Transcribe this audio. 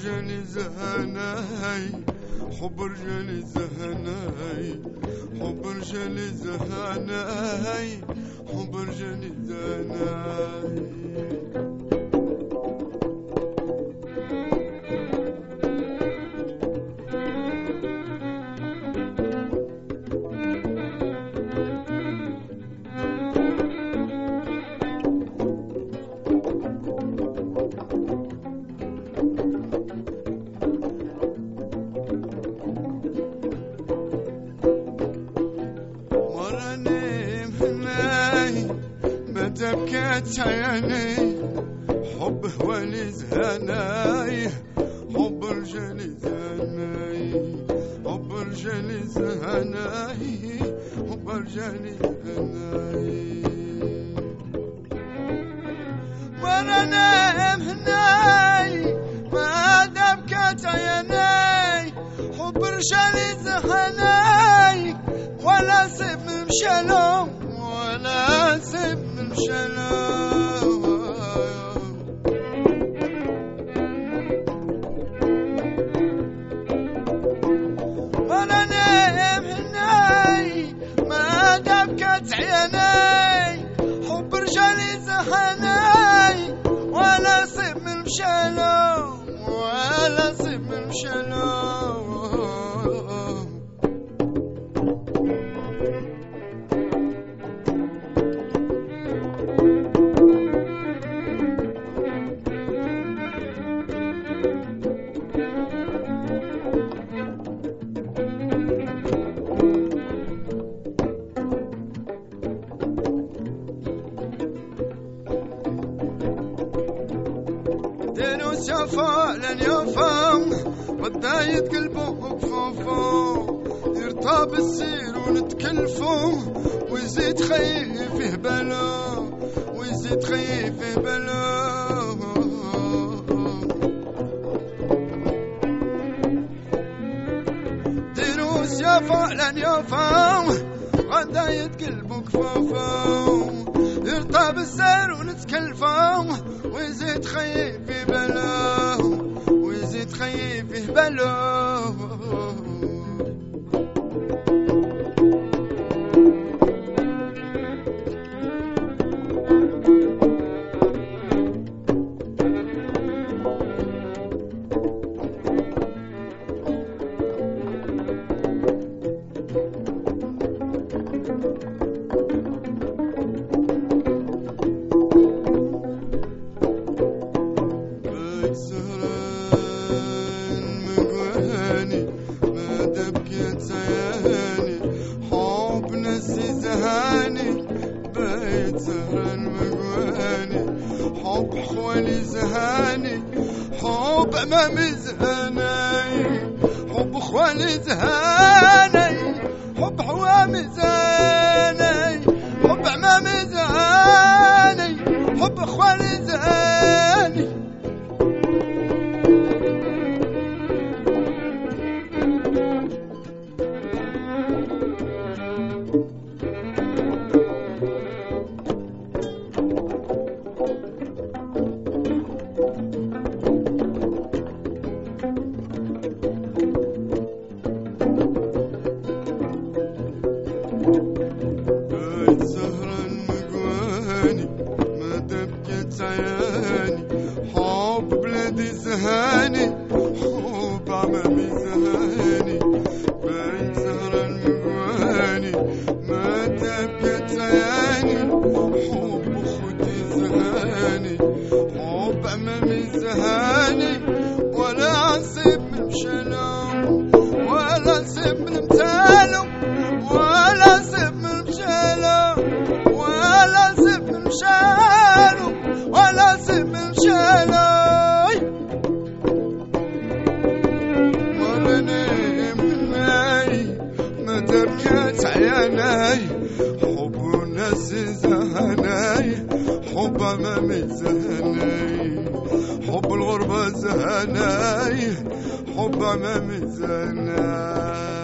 رجالي زهناي حب رجالي زهناي حب رجالي زهناي حب رجالي زهناي. تبكت عيني حب اللي زهناي حب رجالي زهناي حب رجالي زهناي حب رجالي زهناي مرني مهناي ما تبكت عيني حب رجالي زهناي ولا سيف مشلو ولا سيف مشلو وأنا نايم هناي ما دبكت عيني حب رجالي زهناي. ولا سيف من مشلو ولا سيف من مشلو شافا لن يفهم بداية قلبه بخوفه السير ونتكلفو ويزيد خيفه بلا ويزيد خيفه بلا. دينو شافا لن يفهم غداية قلبه كفوفو يرتاب السير ونتكلفو ويزيد خيفي بلاه ويزيد valeur. نسي زهاني بيت سهران مقواني حب خوالي زهاني حب امامي زهاني. حب خوالي زهاني حب حوامي زهاني. مشلو ولا نسيب من ولا نسيب من ولا نسيب من ولا نسيب من ما تبكت عيناي حب الناس زهناي حب امامي زهناي حب الغربة زهناي حب امامي زهناي.